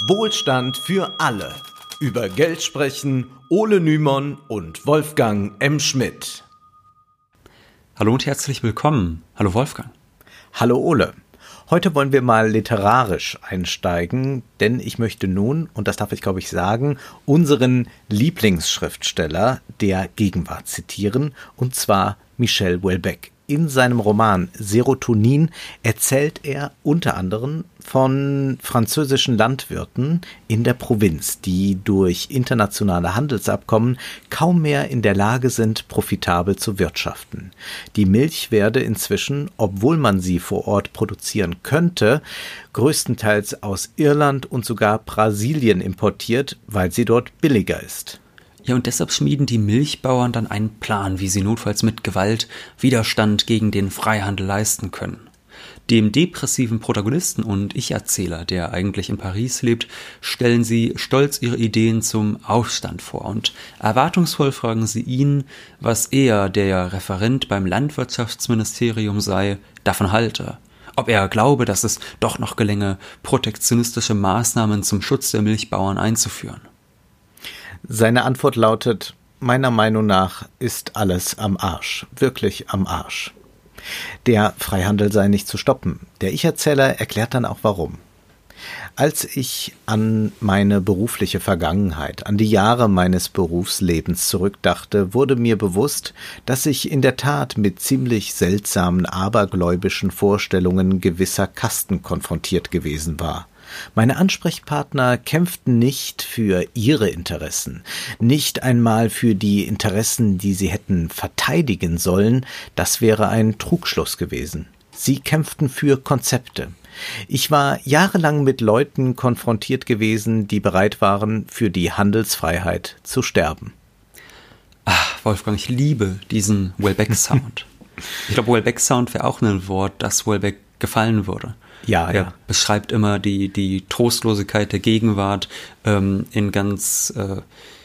Wohlstand für alle. Über Geld sprechen Ole Nymon und Wolfgang M. Schmidt. Hallo und herzlich willkommen. Hallo Wolfgang. Hallo Ole. Heute wollen wir mal literarisch einsteigen, denn ich möchte nun, und das darf ich glaube ich sagen, unseren Lieblingsschriftsteller der Gegenwart zitieren, und zwar Michel Houellebecq. In seinem Roman Serotonin erzählt er unter anderem von französischen Landwirten in der Provinz, die durch internationale Handelsabkommen kaum mehr in der Lage sind, profitabel zu wirtschaften. Die Milch werde inzwischen, obwohl man sie vor Ort produzieren könnte, größtenteils aus Irland und sogar Brasilien importiert, weil sie dort billiger ist. Ja, und deshalb schmieden die Milchbauern dann einen Plan, wie sie notfalls mit Gewalt Widerstand gegen den Freihandel leisten können. Dem depressiven Protagonisten und Ich-Erzähler, der eigentlich in Paris lebt, stellen sie stolz ihre Ideen zum Aufstand vor und erwartungsvoll fragen sie ihn, was er, der Referent beim Landwirtschaftsministerium sei, davon halte. Ob er glaube, dass es doch noch gelänge, protektionistische Maßnahmen zum Schutz der Milchbauern einzuführen. Seine Antwort lautet, meiner Meinung nach ist alles am Arsch, wirklich am Arsch. Der Freihandel sei nicht zu stoppen. Der Ich-Erzähler erklärt dann auch warum. Als ich an meine berufliche Vergangenheit, an die Jahre meines Berufslebens zurückdachte, wurde mir bewusst, dass ich in der Tat mit ziemlich seltsamen abergläubischen Vorstellungen gewisser Kasten konfrontiert gewesen war. Meine Ansprechpartner kämpften nicht für ihre Interessen, nicht einmal für die Interessen, die sie hätten verteidigen sollen, das wäre ein Trugschluss gewesen. Sie kämpften für Konzepte. Ich war jahrelang mit Leuten konfrontiert gewesen, die bereit waren, für die Handelsfreiheit zu sterben. Ach, Wolfgang, ich liebe diesen Wellbeck-Sound. ich glaube, Wellbeck-Sound wäre auch ein Wort, das Wellbeck gefallen würde. Ja, er ja. beschreibt immer die, die Trostlosigkeit der Gegenwart ähm, in ganz äh,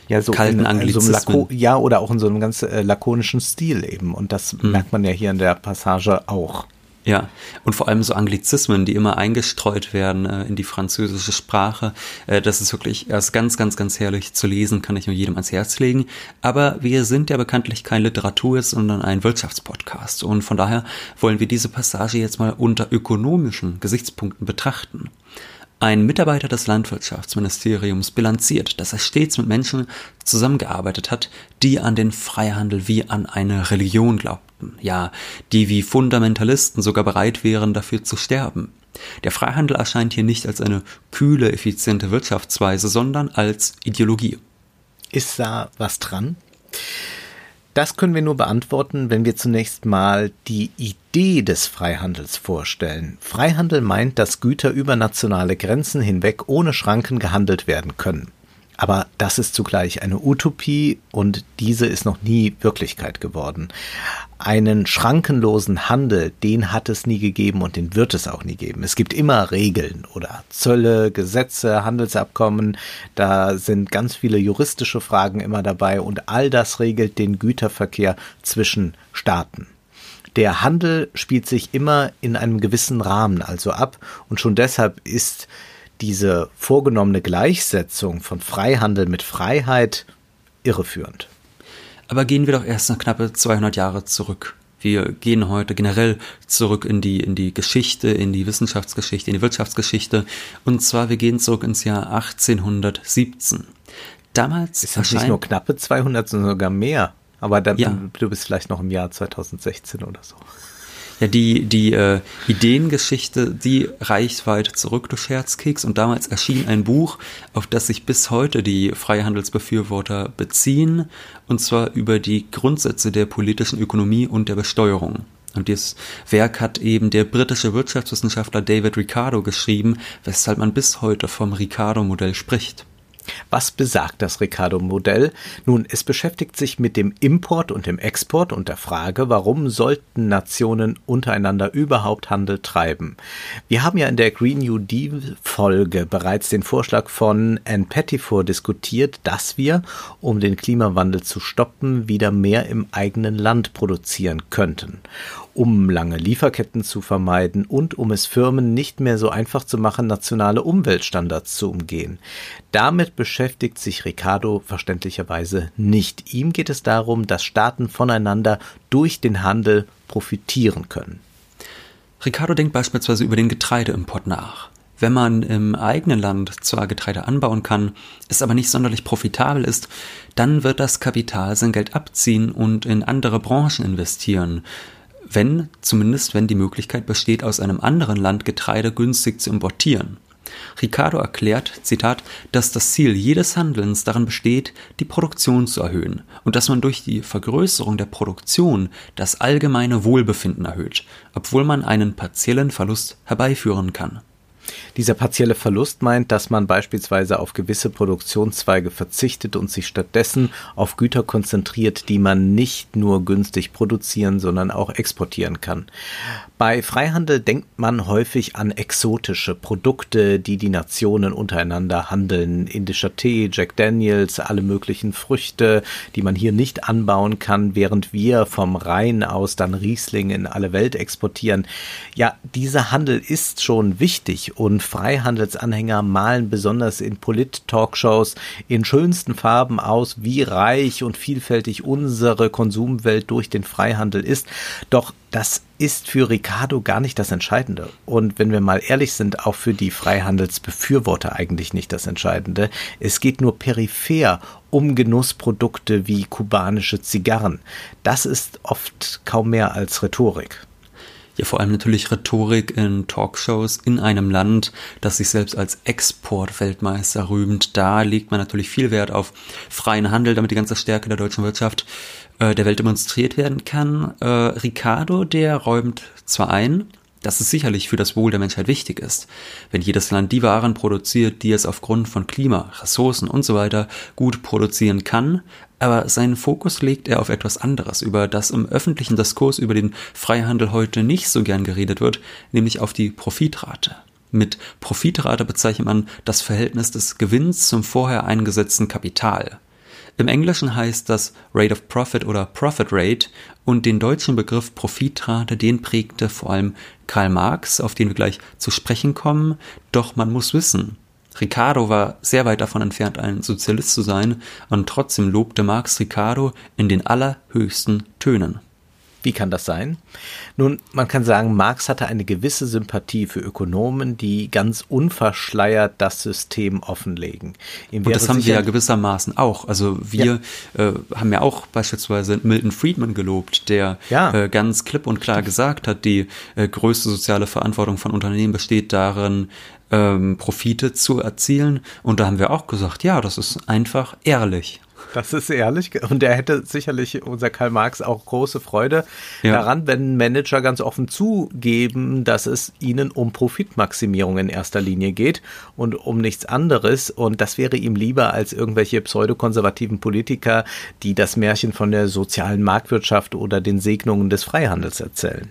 ja, so kalten in, Anglizismen. So ja, oder auch in so einem ganz äh, lakonischen Stil eben. Und das mhm. merkt man ja hier in der Passage auch. Ja, und vor allem so Anglizismen, die immer eingestreut werden äh, in die französische Sprache. Äh, das ist wirklich erst ganz, ganz, ganz herrlich zu lesen, kann ich nur jedem ans Herz legen. Aber wir sind ja bekanntlich kein Literatur, sondern ein Wirtschaftspodcast. Und von daher wollen wir diese Passage jetzt mal unter ökonomischen Gesichtspunkten betrachten. Ein Mitarbeiter des Landwirtschaftsministeriums bilanziert, dass er stets mit Menschen zusammengearbeitet hat, die an den Freihandel wie an eine Religion glaubten, ja, die wie Fundamentalisten sogar bereit wären, dafür zu sterben. Der Freihandel erscheint hier nicht als eine kühle, effiziente Wirtschaftsweise, sondern als Ideologie. Ist da was dran? Das können wir nur beantworten, wenn wir zunächst mal die Idee des Freihandels vorstellen. Freihandel meint, dass Güter über nationale Grenzen hinweg ohne Schranken gehandelt werden können. Aber das ist zugleich eine Utopie und diese ist noch nie Wirklichkeit geworden. Einen schrankenlosen Handel, den hat es nie gegeben und den wird es auch nie geben. Es gibt immer Regeln oder Zölle, Gesetze, Handelsabkommen. Da sind ganz viele juristische Fragen immer dabei und all das regelt den Güterverkehr zwischen Staaten. Der Handel spielt sich immer in einem gewissen Rahmen also ab und schon deshalb ist diese vorgenommene Gleichsetzung von Freihandel mit Freiheit irreführend. Aber gehen wir doch erst noch knappe 200 Jahre zurück. Wir gehen heute generell zurück in die, in die Geschichte, in die Wissenschaftsgeschichte, in die Wirtschaftsgeschichte. Und zwar, wir gehen zurück ins Jahr 1817. Damals ist das nicht nur knappe 200, sondern sogar mehr. Aber dann, ja. du bist vielleicht noch im Jahr 2016 oder so. Ja, die, die äh, Ideengeschichte, die reicht weit zurück, du Scherzkeks. Und damals erschien ein Buch, auf das sich bis heute die Freihandelsbefürworter beziehen, und zwar über die Grundsätze der politischen Ökonomie und der Besteuerung. Und dieses Werk hat eben der britische Wirtschaftswissenschaftler David Ricardo geschrieben, weshalb man bis heute vom Ricardo-Modell spricht. Was besagt das Ricardo-Modell? Nun, es beschäftigt sich mit dem Import und dem Export und der Frage, warum sollten Nationen untereinander überhaupt Handel treiben? Wir haben ja in der Green New Deal-Folge bereits den Vorschlag von Anne Pettifor diskutiert, dass wir, um den Klimawandel zu stoppen, wieder mehr im eigenen Land produzieren könnten um lange Lieferketten zu vermeiden und um es Firmen nicht mehr so einfach zu machen, nationale Umweltstandards zu umgehen. Damit beschäftigt sich Ricardo verständlicherweise nicht. Ihm geht es darum, dass Staaten voneinander durch den Handel profitieren können. Ricardo denkt beispielsweise über den Getreideimport nach. Wenn man im eigenen Land zwar Getreide anbauen kann, es aber nicht sonderlich profitabel ist, dann wird das Kapital sein Geld abziehen und in andere Branchen investieren wenn, zumindest wenn die Möglichkeit besteht, aus einem anderen Land Getreide günstig zu importieren. Ricardo erklärt, Zitat, dass das Ziel jedes Handelns darin besteht, die Produktion zu erhöhen und dass man durch die Vergrößerung der Produktion das allgemeine Wohlbefinden erhöht, obwohl man einen partiellen Verlust herbeiführen kann. Dieser partielle Verlust meint, dass man beispielsweise auf gewisse Produktionszweige verzichtet und sich stattdessen auf Güter konzentriert, die man nicht nur günstig produzieren, sondern auch exportieren kann. Bei Freihandel denkt man häufig an exotische Produkte, die die Nationen untereinander handeln. Indischer Tee, Jack Daniels, alle möglichen Früchte, die man hier nicht anbauen kann, während wir vom Rhein aus dann Riesling in alle Welt exportieren. Ja, dieser Handel ist schon wichtig und Freihandelsanhänger malen besonders in Polit-Talkshows in schönsten Farben aus, wie reich und vielfältig unsere Konsumwelt durch den Freihandel ist. Doch das ist für Ricardo gar nicht das Entscheidende. Und wenn wir mal ehrlich sind, auch für die Freihandelsbefürworter eigentlich nicht das Entscheidende. Es geht nur peripher um Genussprodukte wie kubanische Zigarren. Das ist oft kaum mehr als Rhetorik ja vor allem natürlich Rhetorik in Talkshows in einem Land, das sich selbst als Exportweltmeister rühmt. Da legt man natürlich viel Wert auf freien Handel, damit die ganze Stärke der deutschen Wirtschaft äh, der Welt demonstriert werden kann. Äh, Ricardo, der räumt zwar ein, dass es sicherlich für das Wohl der Menschheit wichtig ist, wenn jedes Land die Waren produziert, die es aufgrund von Klima, Ressourcen und so gut produzieren kann, aber seinen Fokus legt er auf etwas anderes, über das im öffentlichen Diskurs über den Freihandel heute nicht so gern geredet wird, nämlich auf die Profitrate. Mit Profitrate bezeichnet man das Verhältnis des Gewinns zum vorher eingesetzten Kapital. Im Englischen heißt das Rate of Profit oder Profit Rate und den deutschen Begriff Profitrate, den prägte vor allem Karl Marx, auf den wir gleich zu sprechen kommen. Doch man muss wissen, Ricardo war sehr weit davon entfernt, ein Sozialist zu sein, und trotzdem lobte Marx Ricardo in den allerhöchsten Tönen. Wie kann das sein? Nun, man kann sagen, Marx hatte eine gewisse Sympathie für Ökonomen, die ganz unverschleiert das System offenlegen. Und das haben wir ja gewissermaßen auch. Also wir ja. Äh, haben ja auch beispielsweise Milton Friedman gelobt, der ja. äh, ganz klipp und klar gesagt hat, die äh, größte soziale Verantwortung von Unternehmen besteht darin, ähm, Profite zu erzielen. Und da haben wir auch gesagt, ja, das ist einfach ehrlich. Das ist ehrlich. Und er hätte sicherlich, unser Karl Marx, auch große Freude ja. daran, wenn Manager ganz offen zugeben, dass es ihnen um Profitmaximierung in erster Linie geht und um nichts anderes. Und das wäre ihm lieber als irgendwelche pseudokonservativen Politiker, die das Märchen von der sozialen Marktwirtschaft oder den Segnungen des Freihandels erzählen.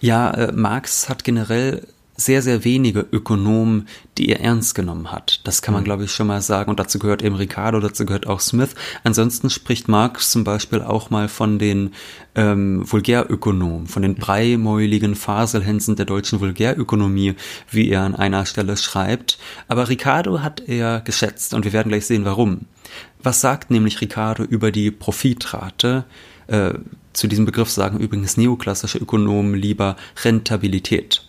Ja, äh, Marx hat generell sehr, sehr wenige Ökonomen, die er ernst genommen hat. Das kann man, mhm. glaube ich, schon mal sagen. Und dazu gehört eben Ricardo, dazu gehört auch Smith. Ansonsten spricht Marx zum Beispiel auch mal von den ähm, Vulgärökonomen, von den mhm. breimäuligen Faselhänsen der deutschen Vulgärökonomie, wie er an einer Stelle schreibt. Aber Ricardo hat er geschätzt und wir werden gleich sehen, warum. Was sagt nämlich Ricardo über die Profitrate? Äh, zu diesem Begriff sagen übrigens neoklassische Ökonomen lieber Rentabilität.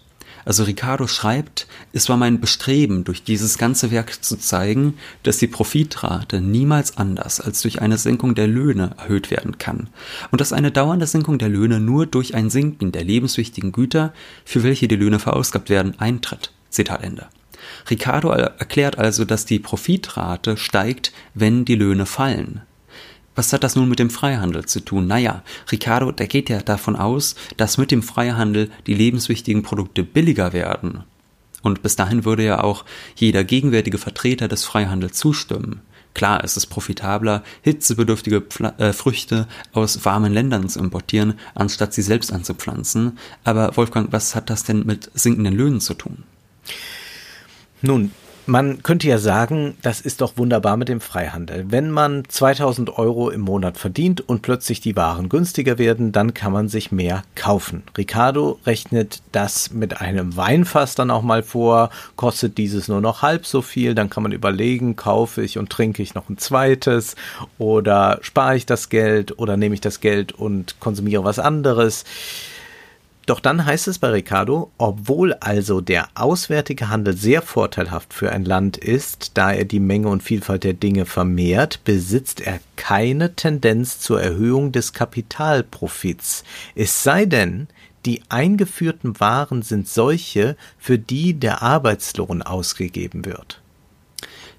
Also Ricardo schreibt, es war mein Bestreben, durch dieses ganze Werk zu zeigen, dass die Profitrate niemals anders als durch eine Senkung der Löhne erhöht werden kann und dass eine dauernde Senkung der Löhne nur durch ein Sinken der lebenswichtigen Güter, für welche die Löhne verausgabt werden, eintritt. Zitat Ende. Ricardo erklärt also, dass die Profitrate steigt, wenn die Löhne fallen. Was hat das nun mit dem Freihandel zu tun? Naja, Ricardo, der geht ja davon aus, dass mit dem Freihandel die lebenswichtigen Produkte billiger werden. Und bis dahin würde ja auch jeder gegenwärtige Vertreter des Freihandels zustimmen. Klar, es ist profitabler, hitzebedürftige Pfla äh, Früchte aus warmen Ländern zu importieren, anstatt sie selbst anzupflanzen. Aber Wolfgang, was hat das denn mit sinkenden Löhnen zu tun? Nun, man könnte ja sagen, das ist doch wunderbar mit dem Freihandel. Wenn man 2000 Euro im Monat verdient und plötzlich die Waren günstiger werden, dann kann man sich mehr kaufen. Ricardo rechnet das mit einem Weinfass dann auch mal vor, kostet dieses nur noch halb so viel, dann kann man überlegen, kaufe ich und trinke ich noch ein zweites oder spare ich das Geld oder nehme ich das Geld und konsumiere was anderes. Doch dann heißt es bei Ricardo, obwohl also der auswärtige Handel sehr vorteilhaft für ein Land ist, da er die Menge und Vielfalt der Dinge vermehrt, besitzt er keine Tendenz zur Erhöhung des Kapitalprofits. Es sei denn, die eingeführten Waren sind solche, für die der Arbeitslohn ausgegeben wird.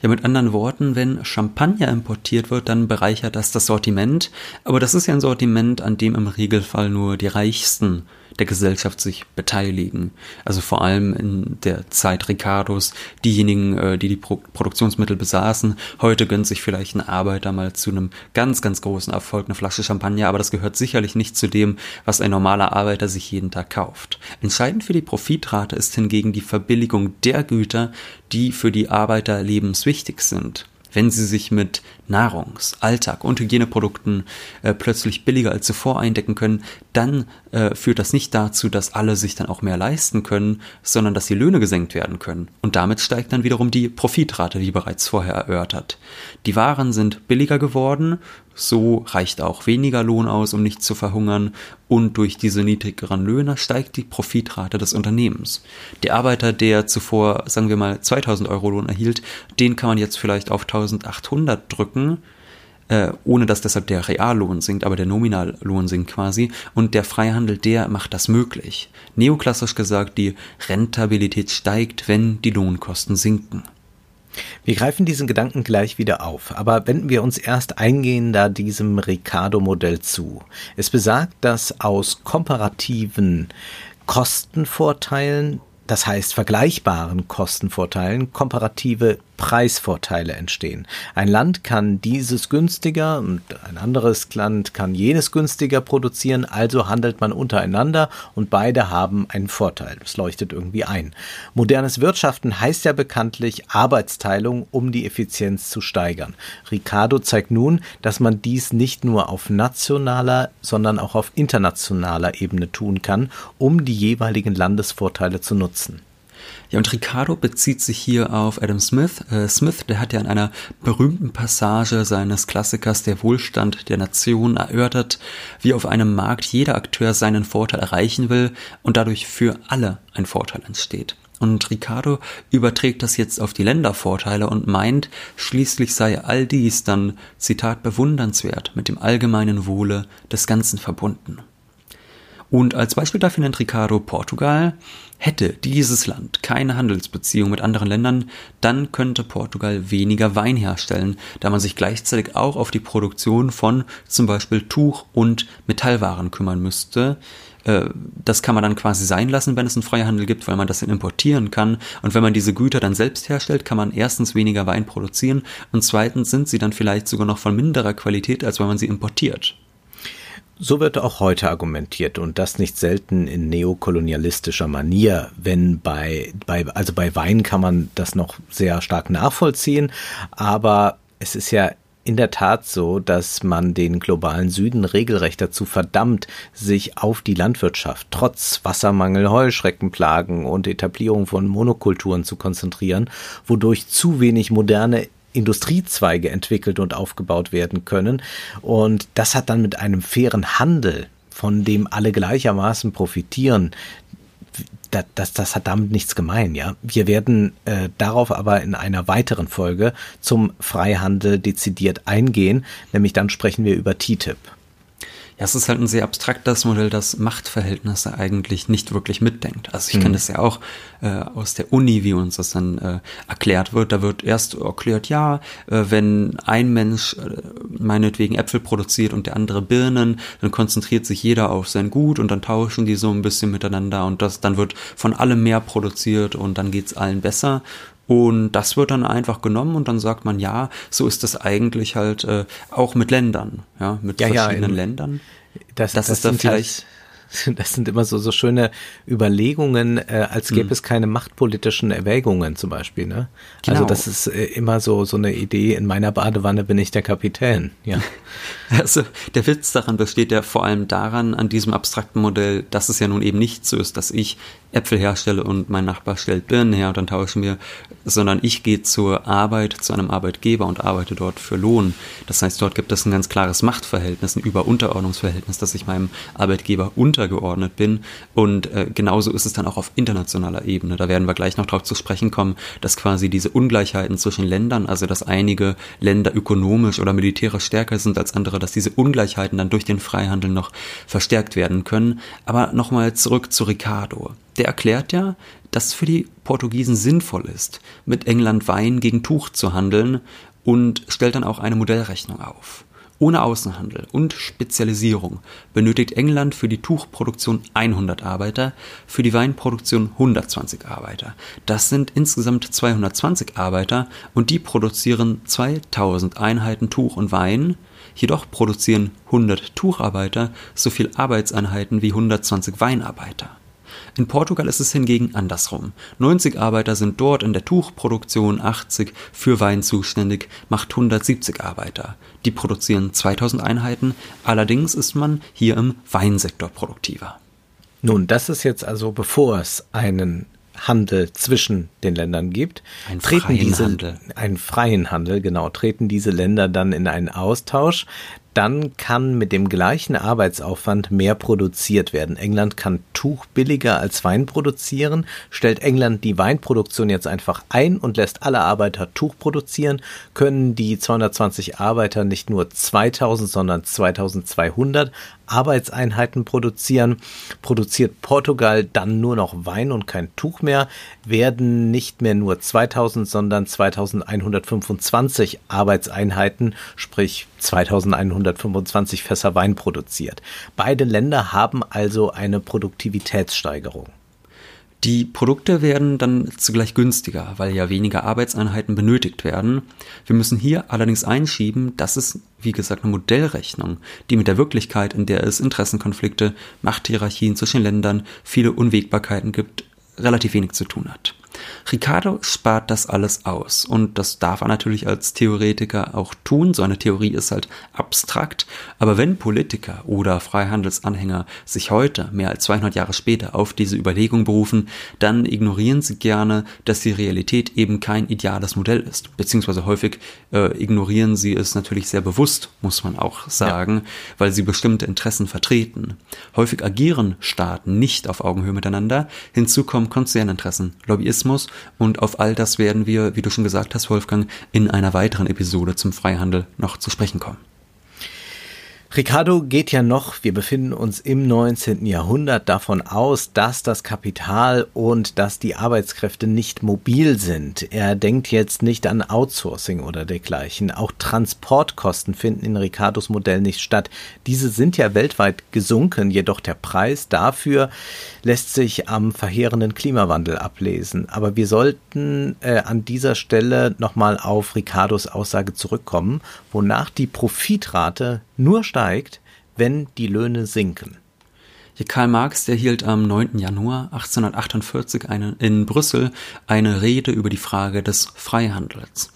Ja, mit anderen Worten, wenn Champagner importiert wird, dann bereichert das das Sortiment. Aber das ist ja ein Sortiment, an dem im Regelfall nur die Reichsten der Gesellschaft sich beteiligen. Also vor allem in der Zeit Ricardos, diejenigen, äh, die die Pro Produktionsmittel besaßen. Heute gönnt sich vielleicht ein Arbeiter mal zu einem ganz, ganz großen Erfolg eine Flasche Champagner, aber das gehört sicherlich nicht zu dem, was ein normaler Arbeiter sich jeden Tag kauft. Entscheidend für die Profitrate ist hingegen die Verbilligung der Güter, die für die Arbeiter lebenswichtig sind wenn sie sich mit Nahrungs-, Alltag- und Hygieneprodukten äh, plötzlich billiger als zuvor eindecken können, dann äh, führt das nicht dazu, dass alle sich dann auch mehr leisten können, sondern dass die Löhne gesenkt werden können. Und damit steigt dann wiederum die Profitrate, wie bereits vorher erörtert. Die Waren sind billiger geworden, so reicht auch weniger Lohn aus, um nicht zu verhungern, und durch diese niedrigeren Löhne steigt die Profitrate des Unternehmens. Der Arbeiter, der zuvor, sagen wir mal, 2000 Euro Lohn erhielt, den kann man jetzt vielleicht auf 1800 drücken, äh, ohne dass deshalb der Reallohn sinkt, aber der Nominallohn sinkt quasi. Und der Freihandel, der macht das möglich. Neoklassisch gesagt, die Rentabilität steigt, wenn die Lohnkosten sinken. Wir greifen diesen Gedanken gleich wieder auf, aber wenden wir uns erst eingehender diesem Ricardo-Modell zu. Es besagt, dass aus komparativen Kostenvorteilen das heißt vergleichbaren Kostenvorteilen, komparative Preisvorteile entstehen. Ein Land kann dieses günstiger und ein anderes Land kann jenes günstiger produzieren, also handelt man untereinander und beide haben einen Vorteil. Das leuchtet irgendwie ein. Modernes Wirtschaften heißt ja bekanntlich Arbeitsteilung, um die Effizienz zu steigern. Ricardo zeigt nun, dass man dies nicht nur auf nationaler, sondern auch auf internationaler Ebene tun kann, um die jeweiligen Landesvorteile zu nutzen. Ja, und Ricardo bezieht sich hier auf Adam Smith. Äh, Smith, der hat ja in einer berühmten Passage seines Klassikers Der Wohlstand der Nation erörtert, wie auf einem Markt jeder Akteur seinen Vorteil erreichen will und dadurch für alle ein Vorteil entsteht. Und Ricardo überträgt das jetzt auf die Ländervorteile und meint, schließlich sei all dies dann, Zitat, bewundernswert mit dem allgemeinen Wohle des Ganzen verbunden. Und als Beispiel dafür nennt Ricardo Portugal. Hätte dieses Land keine Handelsbeziehung mit anderen Ländern, dann könnte Portugal weniger Wein herstellen, da man sich gleichzeitig auch auf die Produktion von zum Beispiel Tuch- und Metallwaren kümmern müsste. Äh, das kann man dann quasi sein lassen, wenn es einen Freihandel gibt, weil man das dann importieren kann. Und wenn man diese Güter dann selbst herstellt, kann man erstens weniger Wein produzieren und zweitens sind sie dann vielleicht sogar noch von minderer Qualität, als wenn man sie importiert. So wird auch heute argumentiert und das nicht selten in neokolonialistischer Manier, wenn bei, bei, also bei Wein kann man das noch sehr stark nachvollziehen, aber es ist ja in der Tat so, dass man den globalen Süden regelrecht dazu verdammt, sich auf die Landwirtschaft trotz Wassermangel, Heuschreckenplagen und Etablierung von Monokulturen zu konzentrieren, wodurch zu wenig moderne Industriezweige entwickelt und aufgebaut werden können. Und das hat dann mit einem fairen Handel, von dem alle gleichermaßen profitieren, das, das, das hat damit nichts gemein, ja. Wir werden äh, darauf aber in einer weiteren Folge zum Freihandel dezidiert eingehen, nämlich dann sprechen wir über TTIP. Ja, es ist halt ein sehr abstraktes Modell, das Machtverhältnisse eigentlich nicht wirklich mitdenkt. Also ich mhm. kenne das ja auch äh, aus der Uni, wie uns das dann äh, erklärt wird. Da wird erst erklärt, ja, äh, wenn ein Mensch äh, meinetwegen Äpfel produziert und der andere Birnen, dann konzentriert sich jeder auf sein Gut und dann tauschen die so ein bisschen miteinander und das dann wird von allem mehr produziert und dann geht's allen besser. Und das wird dann einfach genommen und dann sagt man, ja, so ist das eigentlich halt äh, auch mit Ländern, ja, mit ja, verschiedenen ja, Ländern. Das, das, das ist dann vielleicht. Das sind immer so, so schöne Überlegungen, äh, als gäbe hm. es keine machtpolitischen Erwägungen zum Beispiel. Ne? Also genau. Also das ist äh, immer so, so eine Idee, in meiner Badewanne bin ich der Kapitän. Ja. Also der Witz daran besteht ja vor allem daran, an diesem abstrakten Modell, dass es ja nun eben nicht so ist, dass ich Äpfel herstelle und mein Nachbar stellt Birnen her und dann tauschen wir, sondern ich gehe zur Arbeit, zu einem Arbeitgeber und arbeite dort für Lohn. Das heißt, dort gibt es ein ganz klares Machtverhältnis, ein Über-Unterordnungsverhältnis, dass ich meinem Arbeitgeber untergeordnet bin. Und äh, genauso ist es dann auch auf internationaler Ebene. Da werden wir gleich noch darauf zu sprechen kommen, dass quasi diese Ungleichheiten zwischen Ländern, also dass einige Länder ökonomisch oder militärisch stärker sind als andere, dass diese Ungleichheiten dann durch den Freihandel noch verstärkt werden können. Aber nochmal zurück zu Ricardo der erklärt ja, dass für die Portugiesen sinnvoll ist, mit England Wein gegen Tuch zu handeln und stellt dann auch eine Modellrechnung auf. Ohne Außenhandel und Spezialisierung benötigt England für die Tuchproduktion 100 Arbeiter, für die Weinproduktion 120 Arbeiter. Das sind insgesamt 220 Arbeiter und die produzieren 2000 Einheiten Tuch und Wein. Jedoch produzieren 100 Tucharbeiter so viel Arbeitseinheiten wie 120 Weinarbeiter. In Portugal ist es hingegen andersrum. 90 Arbeiter sind dort in der Tuchproduktion, 80 für Wein zuständig, macht 170 Arbeiter. Die produzieren 2000 Einheiten, allerdings ist man hier im Weinsektor produktiver. Nun, das ist jetzt also bevor es einen Handel zwischen den Ländern gibt, Ein treten diese Handel. einen freien Handel, genau, treten diese Länder dann in einen Austausch dann kann mit dem gleichen Arbeitsaufwand mehr produziert werden. England kann Tuch billiger als Wein produzieren. Stellt England die Weinproduktion jetzt einfach ein und lässt alle Arbeiter Tuch produzieren, können die 220 Arbeiter nicht nur 2000, sondern 2200 Arbeitseinheiten produzieren. Produziert Portugal dann nur noch Wein und kein Tuch mehr, werden nicht mehr nur 2000, sondern 2125 Arbeitseinheiten, sprich 2125 Fässer Wein produziert. Beide Länder haben also eine Produktivitätssteigerung. Die Produkte werden dann zugleich günstiger, weil ja weniger Arbeitseinheiten benötigt werden. Wir müssen hier allerdings einschieben, dass es, wie gesagt, eine Modellrechnung, die mit der Wirklichkeit, in der es Interessenkonflikte, Machthierarchien zwischen Ländern, viele Unwägbarkeiten gibt, relativ wenig zu tun hat. Ricardo spart das alles aus und das darf er natürlich als Theoretiker auch tun. So eine Theorie ist halt abstrakt, aber wenn Politiker oder Freihandelsanhänger sich heute, mehr als 200 Jahre später, auf diese Überlegung berufen, dann ignorieren sie gerne, dass die Realität eben kein ideales Modell ist. Beziehungsweise häufig äh, ignorieren sie es natürlich sehr bewusst, muss man auch sagen, ja. weil sie bestimmte Interessen vertreten. Häufig agieren Staaten nicht auf Augenhöhe miteinander. Hinzu kommen Konzerninteressen, Lobbyismus, Kapitalismus und auf all das werden wir, wie du schon gesagt hast, Wolfgang, in einer weiteren Episode zum Freihandel noch zu sprechen kommen. Ricardo geht ja noch, wir befinden uns im 19. Jahrhundert davon aus, dass das Kapital und dass die Arbeitskräfte nicht mobil sind. Er denkt jetzt nicht an Outsourcing oder dergleichen. Auch Transportkosten finden in Ricardos Modell nicht statt. Diese sind ja weltweit gesunken, jedoch der Preis dafür lässt sich am verheerenden Klimawandel ablesen. Aber wir sollten äh, an dieser Stelle nochmal auf Ricardos Aussage zurückkommen, wonach die Profitrate nur steigt, wenn die Löhne sinken. Karl Marx, der hielt am 9. Januar 1848 eine, in Brüssel eine Rede über die Frage des Freihandels.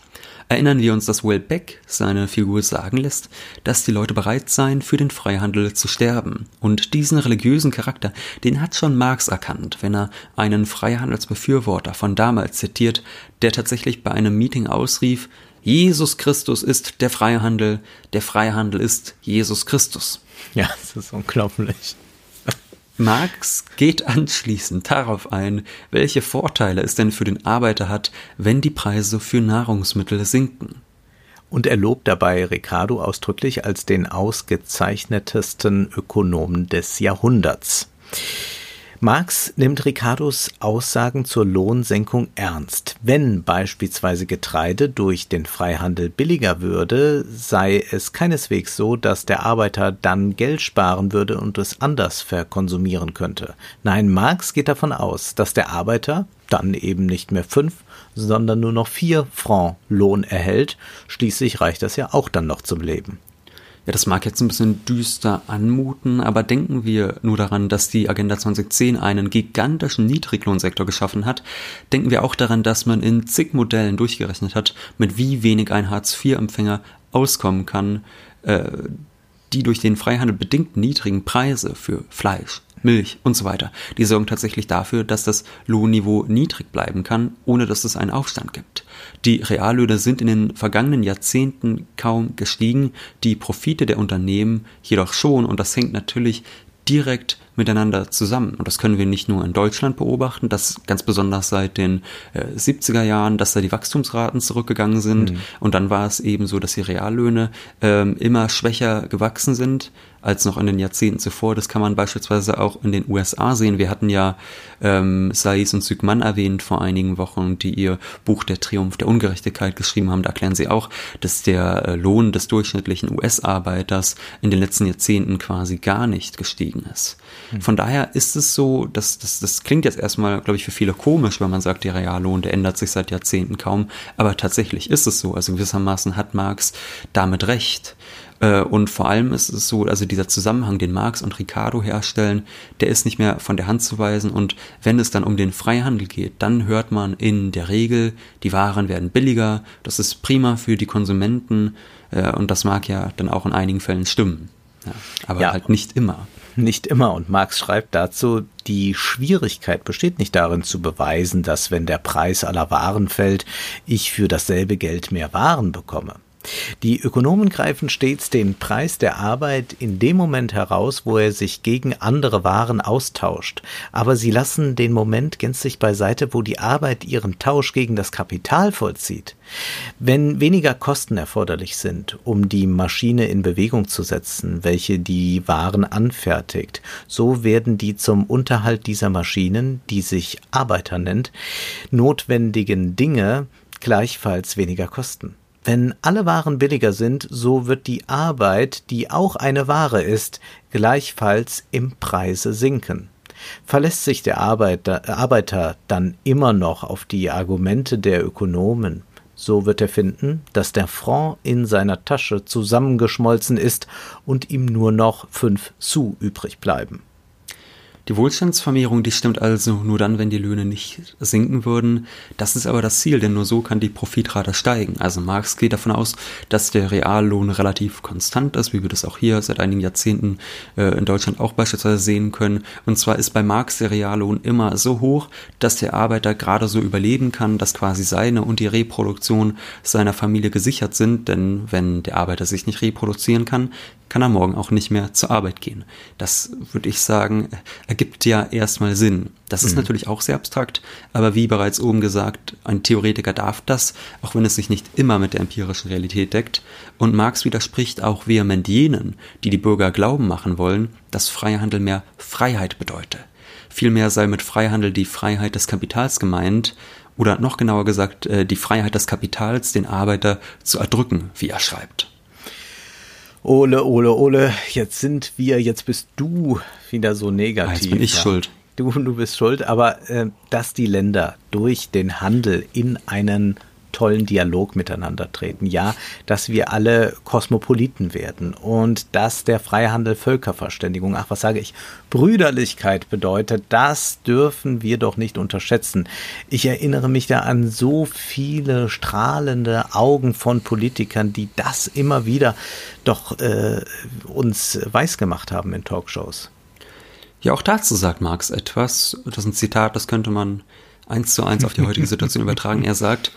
Erinnern wir uns, dass Will Beck seine Figur sagen lässt, dass die Leute bereit seien, für den Freihandel zu sterben. Und diesen religiösen Charakter, den hat schon Marx erkannt, wenn er einen Freihandelsbefürworter von damals zitiert, der tatsächlich bei einem Meeting ausrief, Jesus Christus ist der Freihandel, der Freihandel ist Jesus Christus. Ja, das ist unglaublich. Marx geht anschließend darauf ein, welche Vorteile es denn für den Arbeiter hat, wenn die Preise für Nahrungsmittel sinken. Und er lobt dabei Ricardo ausdrücklich als den ausgezeichnetesten Ökonomen des Jahrhunderts. Marx nimmt Ricardos Aussagen zur Lohnsenkung ernst. Wenn beispielsweise Getreide durch den Freihandel billiger würde, sei es keineswegs so, dass der Arbeiter dann Geld sparen würde und es anders verkonsumieren könnte. Nein, Marx geht davon aus, dass der Arbeiter dann eben nicht mehr fünf, sondern nur noch vier Franc Lohn erhält. Schließlich reicht das ja auch dann noch zum Leben. Ja, das mag jetzt ein bisschen düster anmuten, aber denken wir nur daran, dass die Agenda 2010 einen gigantischen Niedriglohnsektor geschaffen hat. Denken wir auch daran, dass man in zig Modellen durchgerechnet hat, mit wie wenig ein Hartz-IV-Empfänger auskommen kann, äh, die durch den Freihandel bedingt niedrigen Preise für Fleisch, Milch und so weiter, die sorgen tatsächlich dafür, dass das Lohnniveau niedrig bleiben kann, ohne dass es einen Aufstand gibt. Die Reallöhne sind in den vergangenen Jahrzehnten kaum gestiegen, die Profite der Unternehmen jedoch schon und das hängt natürlich direkt miteinander zusammen. Und das können wir nicht nur in Deutschland beobachten, das ganz besonders seit den äh, 70er Jahren, dass da die Wachstumsraten zurückgegangen sind. Mhm. Und dann war es eben so, dass die Reallöhne ähm, immer schwächer gewachsen sind als noch in den Jahrzehnten zuvor. Das kann man beispielsweise auch in den USA sehen. Wir hatten ja ähm, Saiz und Sygman erwähnt vor einigen Wochen, die ihr Buch Der Triumph der Ungerechtigkeit geschrieben haben. Da erklären sie auch, dass der äh, Lohn des durchschnittlichen US-Arbeiters in den letzten Jahrzehnten quasi gar nicht gestiegen ist. Hm. Von daher ist es so, dass das, das klingt jetzt erstmal, glaube ich, für viele komisch, wenn man sagt, der Reallohn, der ändert sich seit Jahrzehnten kaum. Aber tatsächlich ist es so. Also gewissermaßen hat Marx damit recht. Äh, und vor allem ist es so, also dieser Zusammenhang, den Marx und Ricardo herstellen, der ist nicht mehr von der Hand zu weisen. Und wenn es dann um den Freihandel geht, dann hört man in der Regel, die Waren werden billiger, das ist prima für die Konsumenten äh, und das mag ja dann auch in einigen Fällen stimmen. Ja, aber ja. halt nicht immer. Nicht immer. Und Marx schreibt dazu, die Schwierigkeit besteht nicht darin zu beweisen, dass wenn der Preis aller Waren fällt, ich für dasselbe Geld mehr Waren bekomme. Die Ökonomen greifen stets den Preis der Arbeit in dem Moment heraus, wo er sich gegen andere Waren austauscht, aber sie lassen den Moment gänzlich beiseite, wo die Arbeit ihren Tausch gegen das Kapital vollzieht. Wenn weniger Kosten erforderlich sind, um die Maschine in Bewegung zu setzen, welche die Waren anfertigt, so werden die zum Unterhalt dieser Maschinen, die sich Arbeiter nennt, notwendigen Dinge gleichfalls weniger kosten. Wenn alle Waren billiger sind, so wird die Arbeit, die auch eine Ware ist, gleichfalls im Preise sinken. Verlässt sich der Arbeiter, Arbeiter dann immer noch auf die Argumente der Ökonomen, so wird er finden, dass der Franc in seiner Tasche zusammengeschmolzen ist und ihm nur noch fünf Sous übrig bleiben. Die Wohlstandsvermehrung, die stimmt also nur dann, wenn die Löhne nicht sinken würden. Das ist aber das Ziel, denn nur so kann die Profitrate steigen. Also Marx geht davon aus, dass der Reallohn relativ konstant ist, wie wir das auch hier seit einigen Jahrzehnten äh, in Deutschland auch beispielsweise sehen können. Und zwar ist bei Marx der Reallohn immer so hoch, dass der Arbeiter gerade so überleben kann, dass quasi seine und die Reproduktion seiner Familie gesichert sind. Denn wenn der Arbeiter sich nicht reproduzieren kann, kann er morgen auch nicht mehr zur Arbeit gehen. Das würde ich sagen, ergibt ja erstmal Sinn. Das ist mhm. natürlich auch sehr abstrakt, aber wie bereits oben gesagt, ein Theoretiker darf das, auch wenn es sich nicht immer mit der empirischen Realität deckt. Und Marx widerspricht auch vehement jenen, die die Bürger glauben machen wollen, dass Freihandel mehr Freiheit bedeute. Vielmehr sei mit Freihandel die Freiheit des Kapitals gemeint, oder noch genauer gesagt, äh, die Freiheit des Kapitals, den Arbeiter zu erdrücken, wie er schreibt. Ole, Ole, Ole, jetzt sind wir, jetzt bist du wieder so negativ. Ah, jetzt bin ich ja. schuld. Du, du bist schuld, aber äh, dass die Länder durch den Handel in einen tollen Dialog miteinander treten. Ja, dass wir alle Kosmopoliten werden und dass der Freihandel Völkerverständigung, ach was sage ich, Brüderlichkeit bedeutet, das dürfen wir doch nicht unterschätzen. Ich erinnere mich da an so viele strahlende Augen von Politikern, die das immer wieder doch äh, uns weiß gemacht haben in Talkshows. Ja, auch dazu sagt Marx etwas. Das ist ein Zitat, das könnte man eins zu eins auf die heutige Situation übertragen. Er sagt,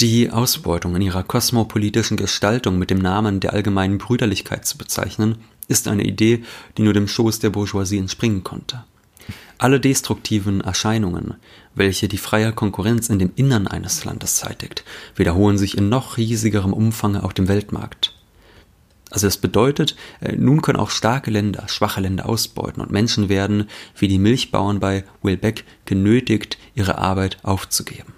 die Ausbeutung in ihrer kosmopolitischen Gestaltung mit dem Namen der allgemeinen Brüderlichkeit zu bezeichnen, ist eine Idee, die nur dem Schoß der Bourgeoisie entspringen konnte. Alle destruktiven Erscheinungen, welche die freie Konkurrenz in dem Innern eines Landes zeitigt, wiederholen sich in noch riesigerem Umfang auf dem Weltmarkt. Also das bedeutet, äh, nun können auch starke Länder schwache Länder ausbeuten und Menschen werden, wie die Milchbauern bei Wilbeck, genötigt, ihre Arbeit aufzugeben.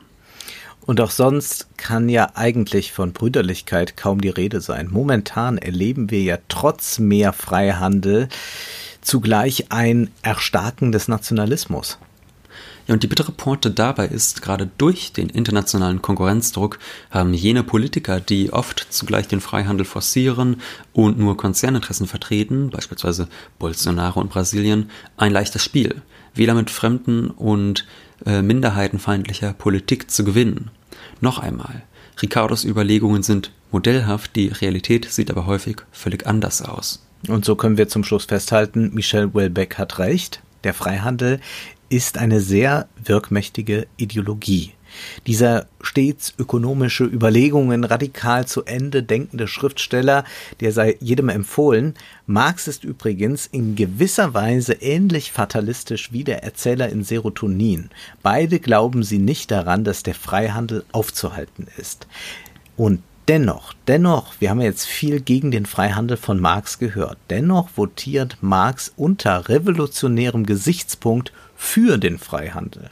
Und auch sonst kann ja eigentlich von Brüderlichkeit kaum die Rede sein. Momentan erleben wir ja trotz mehr Freihandel zugleich ein Erstarken des Nationalismus. Ja, und die bittere Pointe dabei ist, gerade durch den internationalen Konkurrenzdruck haben jene Politiker, die oft zugleich den Freihandel forcieren und nur Konzerninteressen vertreten, beispielsweise Bolsonaro und Brasilien, ein leichtes Spiel, weder mit fremden und äh, minderheitenfeindlicher Politik zu gewinnen. Noch einmal, Ricardos Überlegungen sind modellhaft, die Realität sieht aber häufig völlig anders aus. Und so können wir zum Schluss festhalten, Michel Welbeck hat recht. Der Freihandel ist eine sehr wirkmächtige Ideologie. Dieser stets ökonomische Überlegungen radikal zu Ende denkende Schriftsteller, der sei jedem empfohlen. Marx ist übrigens in gewisser Weise ähnlich fatalistisch wie der Erzähler in Serotonin. Beide glauben sie nicht daran, dass der Freihandel aufzuhalten ist. Und Dennoch, dennoch, wir haben jetzt viel gegen den Freihandel von Marx gehört. Dennoch votiert Marx unter revolutionärem Gesichtspunkt für den Freihandel.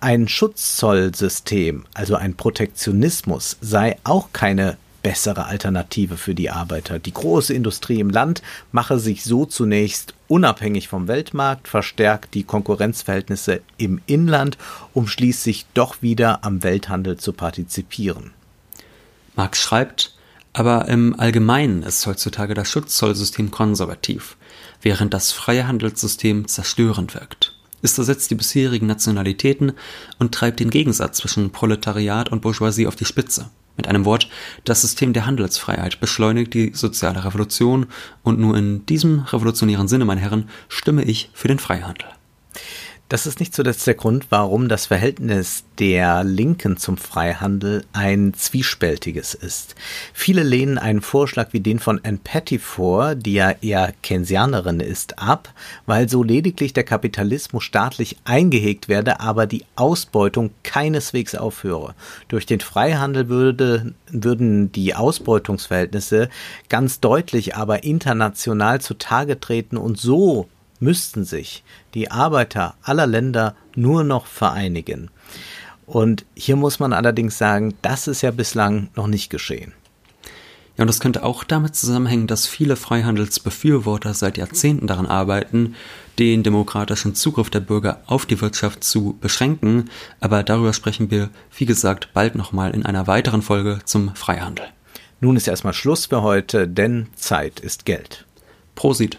Ein Schutzzollsystem, also ein Protektionismus, sei auch keine bessere Alternative für die Arbeiter. Die große Industrie im Land mache sich so zunächst unabhängig vom Weltmarkt, verstärkt die Konkurrenzverhältnisse im Inland, um schließlich doch wieder am Welthandel zu partizipieren. Marx schreibt, aber im Allgemeinen ist heutzutage das Schutzzollsystem konservativ, während das freie Handelssystem zerstörend wirkt. Es ersetzt die bisherigen Nationalitäten und treibt den Gegensatz zwischen Proletariat und Bourgeoisie auf die Spitze. Mit einem Wort, das System der Handelsfreiheit beschleunigt die soziale Revolution und nur in diesem revolutionären Sinne, meine Herren, stimme ich für den Freihandel. Das ist nicht zuletzt der Grund, warum das Verhältnis der Linken zum Freihandel ein zwiespältiges ist. Viele lehnen einen Vorschlag wie den von Anne Patty vor, die ja eher Keynesianerin ist, ab, weil so lediglich der Kapitalismus staatlich eingehegt werde, aber die Ausbeutung keineswegs aufhöre. Durch den Freihandel würde, würden die Ausbeutungsverhältnisse ganz deutlich aber international zutage treten und so müssten sich die Arbeiter aller Länder nur noch vereinigen. Und hier muss man allerdings sagen, das ist ja bislang noch nicht geschehen. Ja, und das könnte auch damit zusammenhängen, dass viele Freihandelsbefürworter seit Jahrzehnten daran arbeiten, den demokratischen Zugriff der Bürger auf die Wirtschaft zu beschränken. Aber darüber sprechen wir, wie gesagt, bald nochmal in einer weiteren Folge zum Freihandel. Nun ist erstmal Schluss für heute, denn Zeit ist Geld. Prosit.